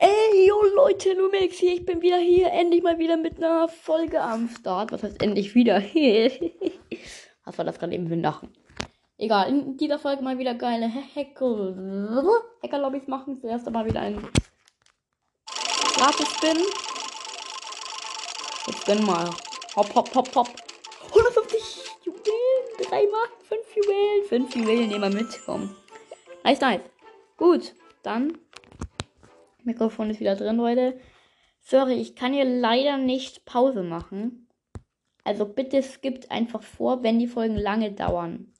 Ey, yo Leute, Lumix hier, ich bin wieder hier, endlich mal wieder mit einer Folge am Start. Was heißt endlich wieder? Was war das gerade eben für ein Lachen? Egal, in dieser Folge mal wieder geile Hacker, Hacker-Lobbys machen. Zuerst einmal wieder ein Gratis-Spin. Jetzt gönn mal. Hopp, hopp, hopp, hopp. 150 Juwelen, 3 Marken, 5 Juwelen. 5 Juwelen nehmen wir mit, komm. Nice, nice. Gut, dann Mikrofon ist wieder drin, Leute. Sorry, ich kann hier leider nicht Pause machen. Also bitte skippt einfach vor, wenn die Folgen lange dauern.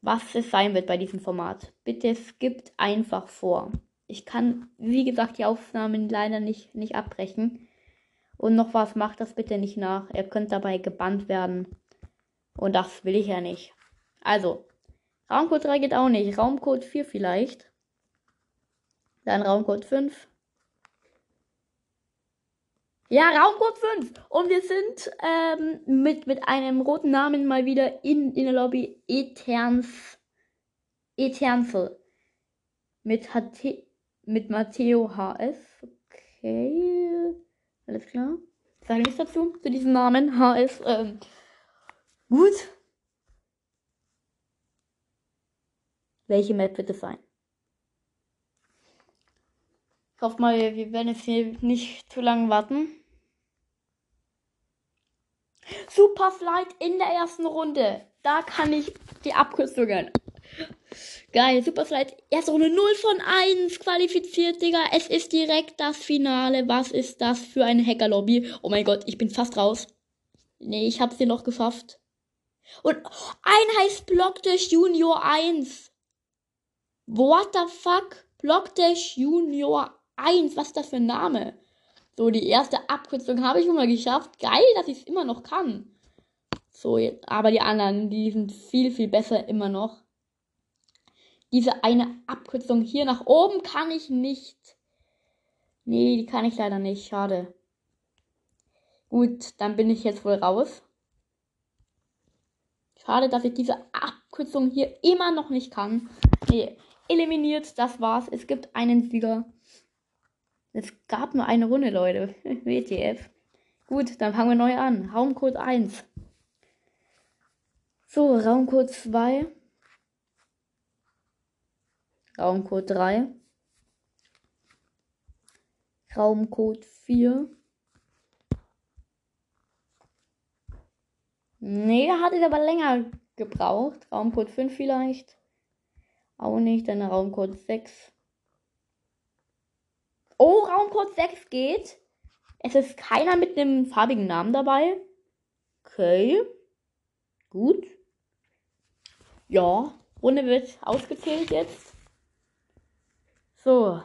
Was es sein wird bei diesem Format. Bitte skippt einfach vor. Ich kann, wie gesagt, die Aufnahmen leider nicht, nicht abbrechen. Und noch was, macht das bitte nicht nach. Ihr könnt dabei gebannt werden. Und das will ich ja nicht. Also, Raumcode 3 geht auch nicht. Raumcode 4 vielleicht. Dann Raumcode 5. Ja, Raumcode 5. Und wir sind ähm, mit, mit einem roten Namen mal wieder in, in der Lobby Eterns. Eternsel. Mit, HT, mit Matteo HS. Okay. Alles klar. Sage nichts dazu, zu diesem Namen. HS. Ähm, gut. Welche Map wird es sein? Ich hoffe mal, wir werden jetzt hier nicht zu lange warten. Super Flight in der ersten Runde. Da kann ich die Abkürzungen. Geil, Super Flight. Erste Runde 0 von 1 qualifiziert, Digga. Es ist direkt das Finale. Was ist das für eine Hackerlobby? Oh mein Gott, ich bin fast raus. Nee, ich hab's hier noch geschafft. Und Einheitsblockdash Junior 1. What the fuck? Blockdash Junior 1. Was ist das für ein Name? So, die erste Abkürzung habe ich schon mal geschafft. Geil, dass ich es immer noch kann. So, aber die anderen, die sind viel, viel besser immer noch. Diese eine Abkürzung hier nach oben kann ich nicht. Nee, die kann ich leider nicht. Schade. Gut, dann bin ich jetzt wohl raus. Schade, dass ich diese Abkürzung hier immer noch nicht kann. Nee, eliminiert, das war's. Es gibt einen Sieger. Es gab nur eine Runde, Leute. WTF. Gut, dann fangen wir neu an. Raumcode 1. So, Raumcode 2. Raumcode 3. Raumcode 4. Nee, hat es aber länger gebraucht. Raumcode 5 vielleicht. Auch nicht, dann Raumcode 6. Oh, Raumcode 6 geht. Es ist keiner mit einem farbigen Namen dabei. Okay. Gut. Ja, Runde wird ausgezählt jetzt. So.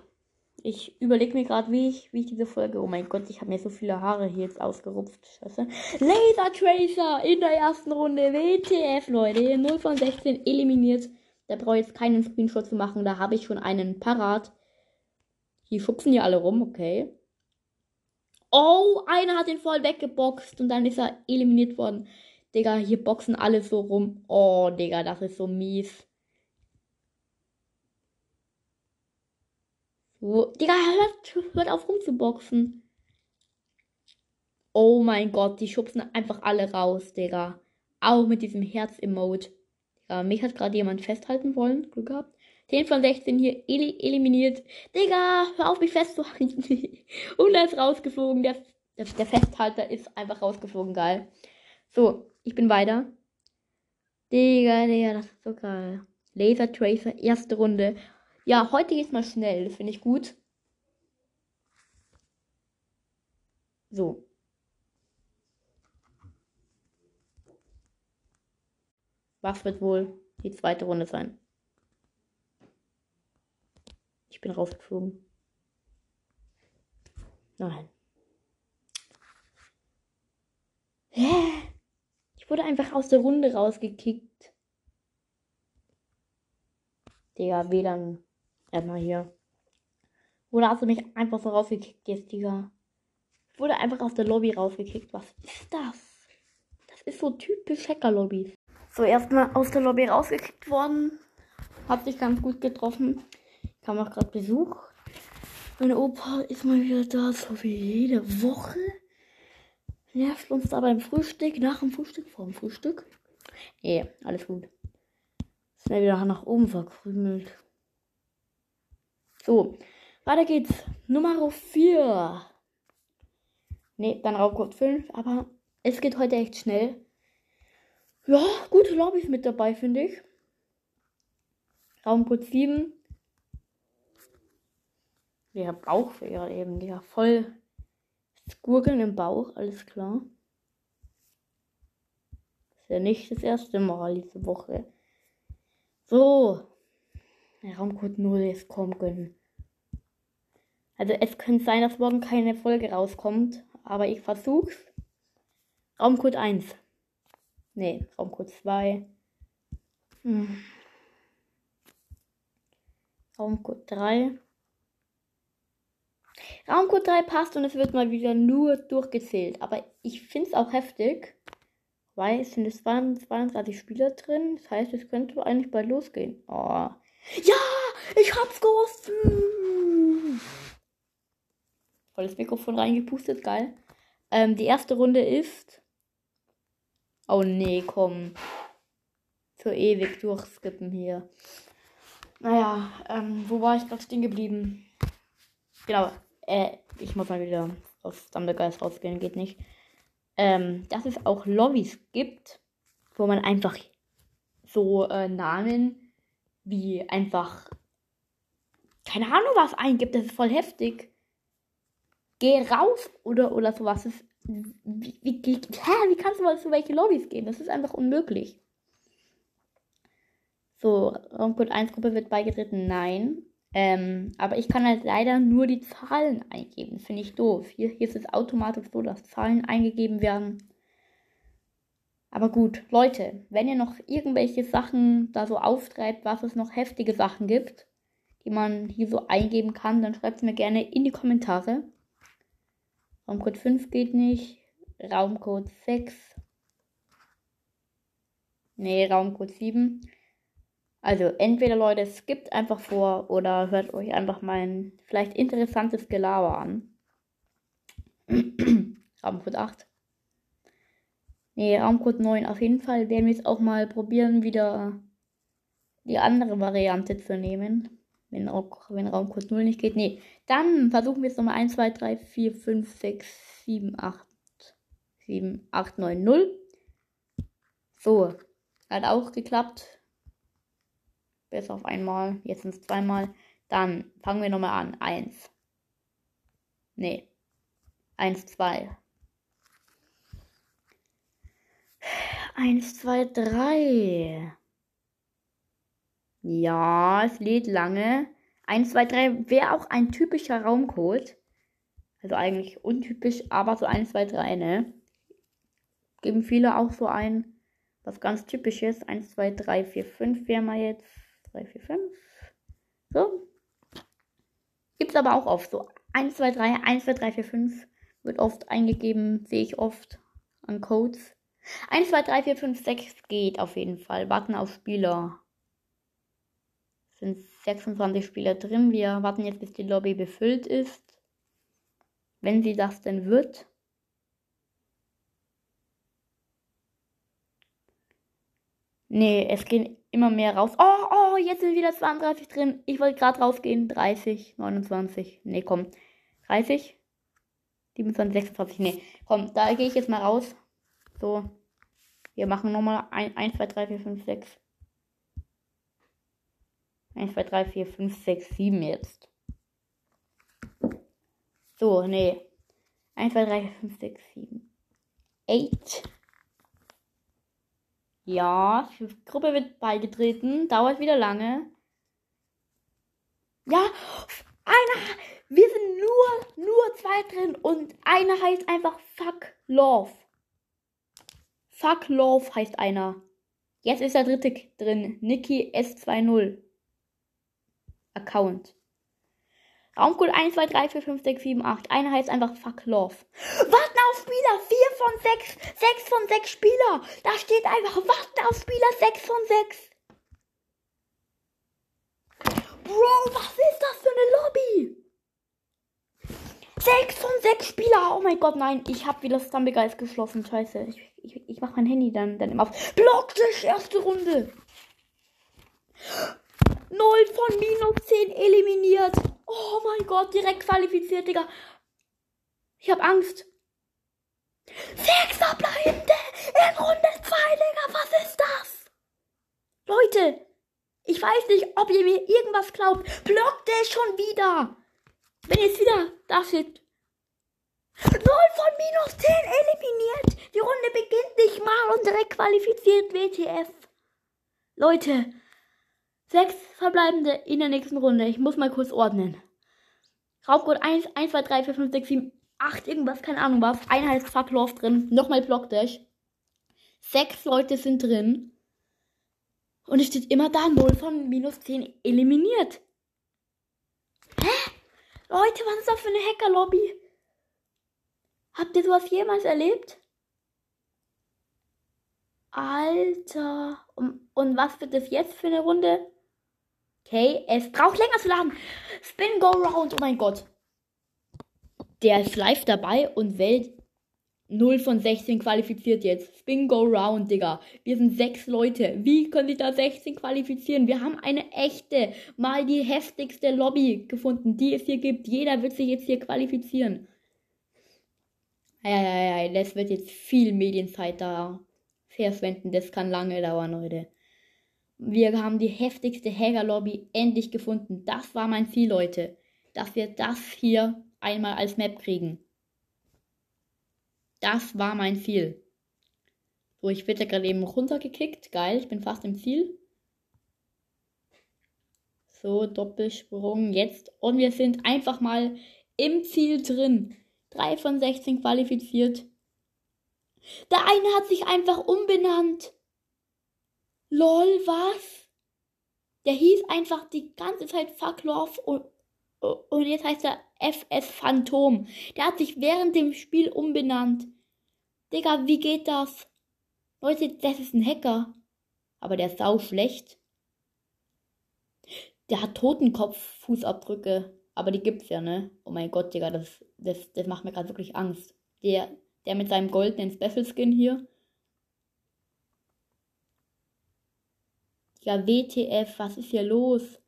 Ich überlege mir gerade, wie ich, wie ich diese Folge. Oh mein Gott, ich habe mir so viele Haare hier jetzt ausgerupft. Scheiße. Laser Tracer in der ersten Runde. WTF, Leute. 0 von 16 eliminiert. Da brauche ich jetzt keinen Screenshot zu machen. Da habe ich schon einen parat. Die schubsen hier alle rum, okay. Oh, einer hat den voll weggeboxt und dann ist er eliminiert worden. Digga, hier boxen alle so rum. Oh, Digga, das ist so mies. So, Digga, hört, hört auf rumzuboxen. Oh mein Gott, die schubsen einfach alle raus, Digga. Auch mit diesem Herz-Emote. Digga, mich hat gerade jemand festhalten wollen. Glück gehabt. 10 von 16 hier el eliminiert. Digga, hör auf mich festzuhalten. Und er ist rausgeflogen. Der, der, der Festhalter ist einfach rausgeflogen. Geil. So, ich bin weiter. Digga, Digga, das ist so geil. Laser Tracer, erste Runde. Ja, heute geht's mal schnell. Das finde ich gut. So. Was wird wohl die zweite Runde sein? Ich bin rausgeflogen. Nein. Hä? Ich wurde einfach aus der Runde rausgekickt. Digga, WLAN. Erstmal hier. Oder hast du mich einfach so rausgekickt jetzt, Digga? Ich wurde einfach aus der Lobby rausgekickt. Was ist das? Das ist so typisch Hacker-Lobbys. So, erstmal aus der Lobby rausgekickt worden. Hat sich ganz gut getroffen. Kam auch gerade Besuch. Mein Opa ist mal wieder da, so wie jede Woche. Nervt uns da beim Frühstück, nach dem Frühstück, vor dem Frühstück. Nee, alles gut. Schnell wieder nach oben verkrümelt. So, weiter geht's. Nummer 4. Nee, dann Raubcode 5, aber es geht heute echt schnell. Ja, gute Lobbys mit dabei, finde ich. Raumcode 7. Der Bauchfehler eben, der voll Gurgeln im Bauch, alles klar. Ist ja nicht das erste Mal diese Woche. So. Raumcode 0 ist kommen. Also es könnte sein, dass morgen keine Folge rauskommt, aber ich versuch's. Raumcode 1. Nee, Raumcode 2. Hm. Raumcode 3. Raumcode 3 passt und es wird mal wieder nur durchgezählt. Aber ich finde es auch heftig, weil es sind 22 Spieler drin. Das heißt, es könnte eigentlich bald losgehen. Oh. Ja, ich hab's gewusst. Volles Mikrofon reingepustet, geil. Ähm, die erste Runde ist. Oh nee, komm. So ewig durchskippen hier. Naja, ähm, wo war ich gerade stehen geblieben? Genau, äh, ich muss mal wieder aus Dumblegeist rausgehen, geht nicht. Ähm, dass es auch Lobbys gibt, wo man einfach so äh, Namen wie einfach keine Ahnung was eingibt, das ist voll heftig. Geh raus oder oder sowas. Das, wie, wie, wie, hä, wie kannst du mal zu welche Lobbys gehen? Das ist einfach unmöglich. So, Raumcode 1 Gruppe wird beigetreten, nein. Ähm, aber ich kann halt leider nur die Zahlen eingeben. Finde ich doof. Hier, hier ist es automatisch so, dass Zahlen eingegeben werden. Aber gut, Leute, wenn ihr noch irgendwelche Sachen da so auftreibt, was es noch heftige Sachen gibt, die man hier so eingeben kann, dann schreibt es mir gerne in die Kommentare. Raumcode 5 geht nicht. Raumcode 6. Nee, Raumcode 7. Also entweder Leute, skippt einfach vor oder hört euch einfach mein vielleicht interessantes Gelaber an. Raumcode 8. Nee, Raumcode 9 auf jeden Fall. Werden wir jetzt auch mal probieren, wieder die andere Variante zu nehmen. Wenn, wenn Raumcode 0 nicht geht. Nee, dann versuchen wir es nochmal 1, 2, 3, 4, 5, 6, 7, 8, 7, 8, 9, 0. So, hat auch geklappt. Bis auf einmal. Jetzt sind es zweimal. Dann fangen wir nochmal an. Eins. Nee. Eins, zwei. Eins, zwei, drei. Ja, es lädt lange. Eins, zwei, drei wäre auch ein typischer Raumcode. Also eigentlich untypisch, aber so eins, zwei, drei, ne? Geben viele auch so ein, was ganz typisch ist. Eins, zwei, drei, vier, fünf wäre mal jetzt 3, 4, 5. So. Gibt es aber auch oft so. 1, 2, 3, 1, 2, 3, 4, 5 wird oft eingegeben, sehe ich oft an Codes. 1, 2, 3, 4, 5, 6 geht auf jeden Fall. Warten auf Spieler. Sind 26 Spieler drin. Wir warten jetzt, bis die Lobby befüllt ist. Wenn sie das denn wird. Nee, es gehen immer mehr raus. Oh, oh, jetzt sind wieder 32 drin. Ich wollte gerade rausgehen. 30, 29. Nee, komm. 30, 27, 26. Nee, komm, da gehe ich jetzt mal raus. So. Wir machen nochmal 1, 2, 3, 4, 5, 6. 1, 2, 3, 4, 5, 6, 7 jetzt. So, nee. 1, 2, 3, 4, 5, 6, 7. 8. Ja, die Gruppe wird beigetreten. Dauert wieder lange. Ja, einer. Wir sind nur, nur zwei drin und einer heißt einfach Fuck Love. Fuck Love heißt einer. Jetzt ist der dritte drin. Nikki S20. Account. Raumcode 1, 2, 3, 4, 5, 6, 7, 8. Einer heißt einfach Fuck Love. Warten auf Spieler! 4 von 6! 6 von 6 Spieler! Da steht einfach Warten auf Spieler 6 von 6! Bro, was ist das für eine Lobby? Sechs von sechs Spieler. Oh mein Gott, nein. Ich habe wieder Stumblegeist geschlossen. Scheiße. Ich, ich, ich mach mein Handy dann, dann immer auf. Block dich, erste Runde. Null von minus 10 eliminiert. Oh mein Gott, direkt qualifiziert, Digga. Ich hab Angst. Sechs verbleibende in Runde 2, Digga. Was ist das? Leute, ich weiß nicht, ob ihr mir irgendwas glaubt. Blockt der schon wieder. Wenn jetzt wieder da steht. 0 von minus 10 eliminiert. Die Runde beginnt nicht mal und direkt qualifiziert WTF. Leute, sechs verbleibende in der nächsten Runde. Ich muss mal kurz ordnen. Raubcode 1, 1, 2, 3, 4, 5, 6, 7, 8, irgendwas, keine Ahnung was. Einer ist Fucklauf drin. Nochmal Blockdash. Sechs Leute sind drin. Und es steht immer da 0 von minus 10 eliminiert. Hä? Leute, was ist das für eine Hackerlobby? Habt ihr sowas jemals erlebt? Alter. Und, und was wird das jetzt für eine Runde? Okay, es braucht länger zu laden. Spin Go Round, oh mein Gott. Der ist live dabei und wählt 0 von 16 qualifiziert jetzt. Spin Go Round, Digga. Wir sind sechs Leute. Wie können sich da 16 qualifizieren? Wir haben eine echte, mal die heftigste Lobby gefunden, die es hier gibt. Jeder wird sich jetzt hier qualifizieren. Ja, das wird jetzt viel Medienzeit da verschwenden. Das kann lange dauern, Leute. Wir haben die heftigste Hacker-Lobby endlich gefunden. Das war mein Ziel, Leute. Dass wir das hier einmal als Map kriegen. Das war mein Ziel. So, ich werde gerade eben runtergekickt. Geil, ich bin fast im Ziel. So, Doppelsprung jetzt. Und wir sind einfach mal im Ziel drin. 3 von 16 qualifiziert. Der eine hat sich einfach umbenannt. Lol, was? Der hieß einfach die ganze Zeit Fuck Love und, und jetzt heißt er FS Phantom. Der hat sich während dem Spiel umbenannt. Digga, wie geht das? Leute, das ist ein Hacker. Aber der ist sau schlecht. Der hat Totenkopf-Fußabdrücke. Aber die gibt's ja, ne? Oh mein Gott, Digga, das, das, das macht mir gerade wirklich Angst. Der, der mit seinem goldenen Special Skin hier. Ja, WTF, was ist hier los?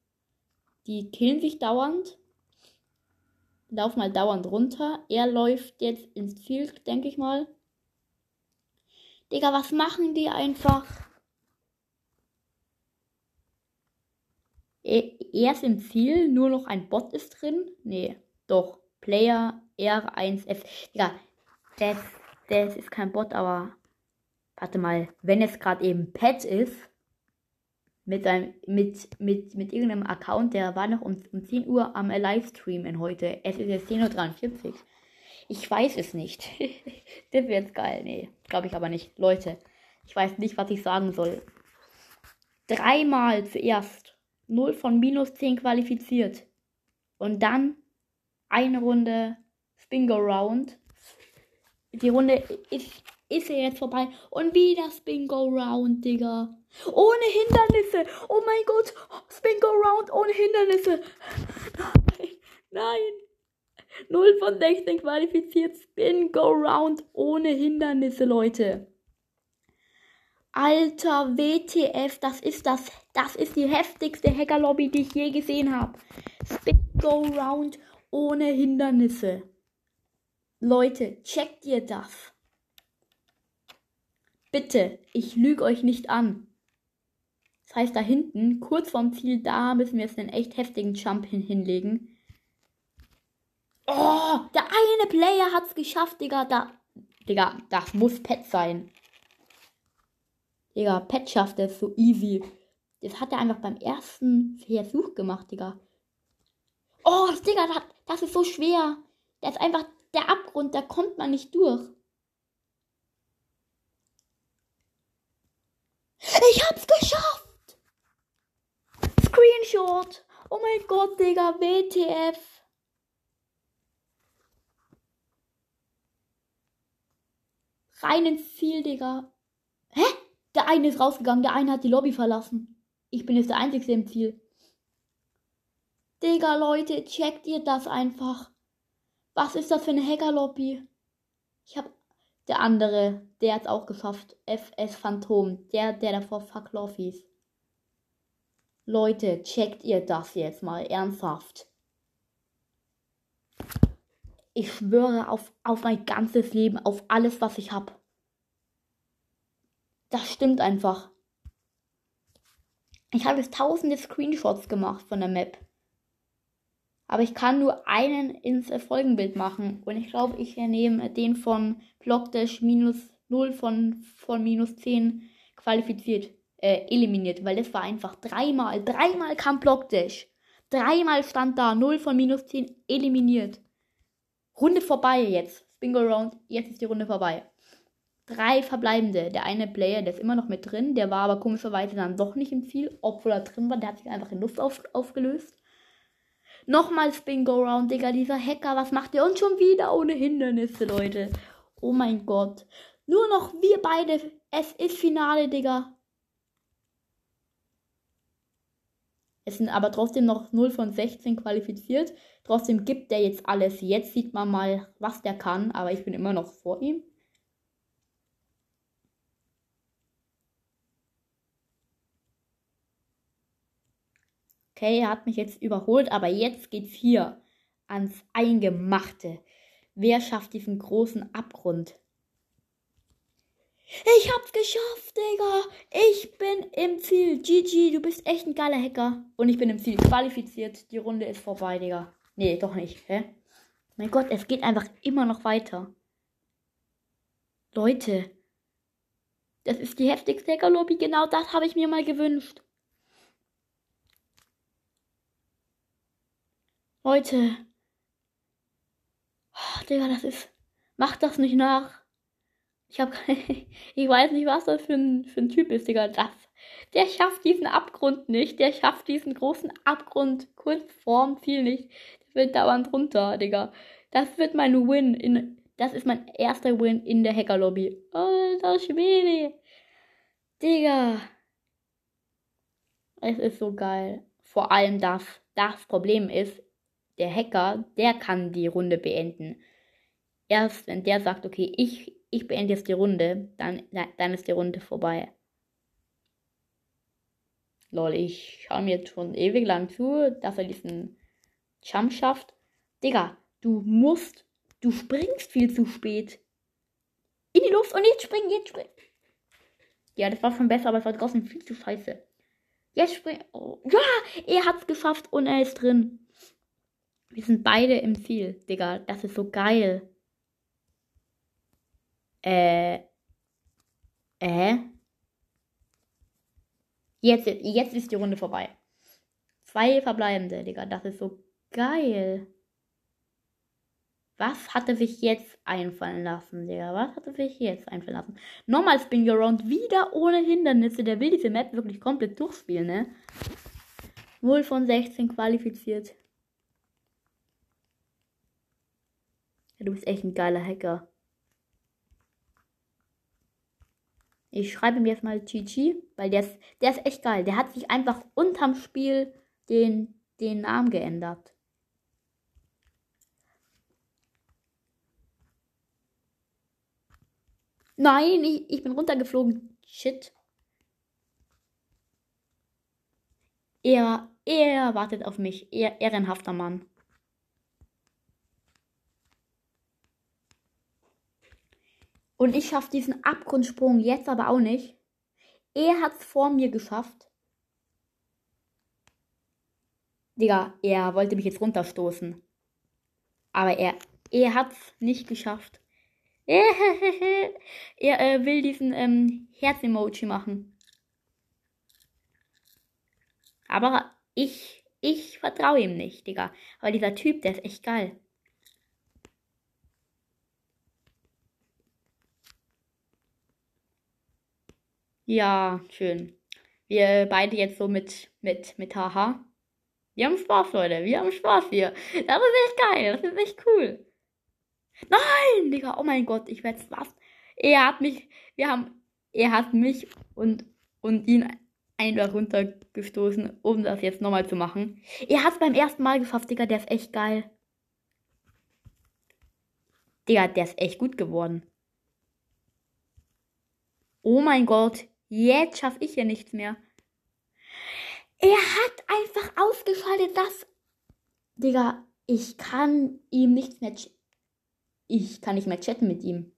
Die killen sich dauernd. Lauf mal dauernd runter. Er läuft jetzt ins Ziel, denke ich mal. Digga, was machen die einfach? Er ist im Ziel, nur noch ein Bot ist drin. Nee, doch. Player R1F. Digga, das, das ist kein Bot, aber. Warte mal, wenn es gerade eben Pet ist, mit, seinem, mit, mit, mit irgendeinem Account, der war noch um, um 10 Uhr am Livestreamen heute. Es ist jetzt 10.43 Uhr. Ich weiß es nicht. das wird jetzt geil. Nee, glaube ich aber nicht. Leute, ich weiß nicht, was ich sagen soll. Dreimal zuerst 0 von minus 10 qualifiziert. Und dann eine Runde Spingo Round. Die Runde ist, ist ja jetzt vorbei. Und wieder Spingo Round, Digga. Ohne Hindernisse. Oh mein Gott. Spingo Round ohne Hindernisse. Nein. Nein. 0 von 16 qualifiziert. Spin Go Round ohne Hindernisse, Leute. Alter WTF, das ist das, das ist die heftigste Hackerlobby, die ich je gesehen habe. Spin Go Round ohne Hindernisse. Leute, checkt ihr das? Bitte, ich lüge euch nicht an. Das heißt, da hinten, kurz vorm Ziel, da müssen wir jetzt einen echt heftigen Jump hin hinlegen. Oh, der eine Player hat's geschafft, Digga. Da, Digga, das muss Pet sein. Digga, Pet schafft es so easy. Das hat er einfach beim ersten Versuch gemacht, Digga. Oh, Digga, das, das ist so schwer. Das ist einfach der Abgrund, da kommt man nicht durch. Ich hab's geschafft! Screenshot! Oh mein Gott, Digga, WTF! Rein ins Ziel, Digga. Hä? Der eine ist rausgegangen, der eine hat die Lobby verlassen. Ich bin jetzt der Einzige im Ziel. Digga, Leute, checkt ihr das einfach. Was ist das für eine Hacker-Lobby? Ich hab. Der andere, der hat's auch geschafft. FS Phantom. Der, der davor Fuck Love hieß. Leute, checkt ihr das jetzt mal ernsthaft. Ich schwöre auf, auf mein ganzes Leben, auf alles, was ich hab. Das stimmt einfach. Ich habe jetzt tausende Screenshots gemacht von der Map. Aber ich kann nur einen ins Folgenbild machen. Und ich glaube, ich nehme den von Blockdash minus 0 von, von minus 10 qualifiziert, äh, eliminiert. Weil das war einfach dreimal, dreimal kam Blockdash. Dreimal stand da 0 von minus 10 eliminiert. Runde vorbei jetzt. Bingo Round, jetzt ist die Runde vorbei. Drei verbleibende. Der eine Player, der ist immer noch mit drin. Der war aber komischerweise dann doch nicht im Ziel, obwohl er drin war. Der hat sich einfach in Luft auf, aufgelöst. Nochmal Spin Go Round, Digga. Dieser Hacker, was macht der? Und schon wieder ohne Hindernisse, Leute. Oh mein Gott. Nur noch wir beide. Es ist Finale, Digga. Es sind aber trotzdem noch 0 von 16 qualifiziert. Trotzdem gibt der jetzt alles. Jetzt sieht man mal, was der kann. Aber ich bin immer noch vor ihm. Okay, er hat mich jetzt überholt, aber jetzt geht's hier ans Eingemachte. Wer schafft diesen großen Abgrund? Ich hab's geschafft, Digga. Ich bin im Ziel. GG, du bist echt ein geiler Hacker. Und ich bin im Ziel qualifiziert. Die Runde ist vorbei, Digga. Nee, doch nicht. Hä? Mein Gott, es geht einfach immer noch weiter. Leute. Das ist die heftigste Hacker-Lobby. Genau das habe ich mir mal gewünscht. Leute. Oh, Digga, das ist. Macht das nicht nach. Ich hab Ich weiß nicht, was das für ein, für ein Typ ist, Digga. Das. Der schafft diesen Abgrund nicht. Der schafft diesen großen Abgrund kurz vorm Ziel nicht. Der wird dauernd runter, Digga. Das wird mein Win in. Das ist mein erster Win in der Hackerlobby. Alter Schwede. Digga. Es ist so geil. Vor allem das. Das Problem ist, der Hacker, der kann die Runde beenden. Erst wenn der sagt, okay, ich, ich beende jetzt die Runde, dann, dann ist die Runde vorbei. Lol, ich schaue mir jetzt schon ewig lang zu, dass er diesen Jump schafft. Digga, du musst, du springst viel zu spät. In die Luft und jetzt springen, jetzt springen. Ja, das war schon besser, aber es war draußen viel zu scheiße. Jetzt springen. Oh. Ja, er hat's geschafft und er ist drin. Wir sind beide im Ziel, Digga. Das ist so geil. Äh. Äh. Jetzt, jetzt ist die Runde vorbei. Zwei verbleibende, Digga. Das ist so geil. Was hat er sich jetzt einfallen lassen, Digga? Was hat er sich jetzt einfallen lassen? Nochmal Spin Your Round, wieder ohne Hindernisse. Der will diese Map wirklich komplett durchspielen, ne? 0 von 16 qualifiziert. Ja, du bist echt ein geiler Hacker. Ich schreibe mir jetzt mal GG, weil der ist, der ist echt geil. Der hat sich einfach unterm Spiel den, den Namen geändert. Nein, ich, ich bin runtergeflogen. Shit. Er, er wartet auf mich. Er, ehrenhafter Mann. Und ich schaffe diesen Abgrundsprung jetzt aber auch nicht. Er hat es vor mir geschafft. Digga, er wollte mich jetzt runterstoßen. Aber er, er hat es nicht geschafft. er äh, will diesen ähm, Herz-Emoji machen. Aber ich, ich vertraue ihm nicht, Digga. Aber dieser Typ, der ist echt geil. Ja, schön. Wir beide jetzt so mit, mit, mit Haha. Wir haben Spaß, Leute. Wir haben Spaß hier. Das ist echt geil. Das ist echt cool. Nein, Digga. Oh mein Gott, ich werde was. Er hat mich, wir haben, er hat mich und, und ihn einfach runtergestoßen, um das jetzt nochmal zu machen. Er hat es beim ersten Mal geschafft, Digga. Der ist echt geil. Digga, der ist echt gut geworden. Oh mein Gott, jetzt schaffe ich hier nichts mehr. Er hat einfach ausgeschaltet, dass. Digga, ich kann ihm nichts mehr. Ich kann nicht mehr chatten mit ihm.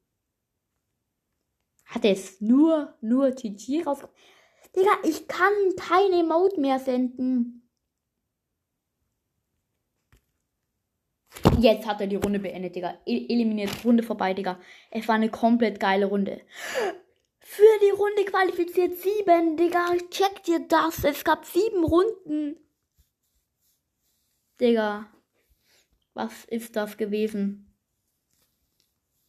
Hat er es nur, nur GG raus. Digga, ich kann keine Emote mehr senden. Jetzt hat er die Runde beendet, Digga. Eliminiert, Runde vorbei, Digga. Es war eine komplett geile Runde. Für die Runde qualifiziert sieben, Digga. Check dir das. Es gab sieben Runden. Digga. Was ist das gewesen?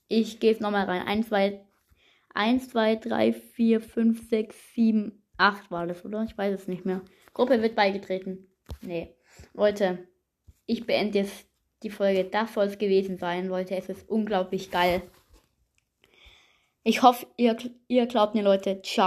Ich gebe nochmal rein. 1, 2, 1, 2, 3, 4, 5, 6, 7, 8 war das, oder? Ich weiß es nicht mehr. Gruppe wird beigetreten. Nee. Leute, ich beende jetzt die Folge. Das soll es gewesen sein, Leute. Es ist unglaublich geil. Ich hoffe, ihr, ihr glaubt mir, Leute. Ciao.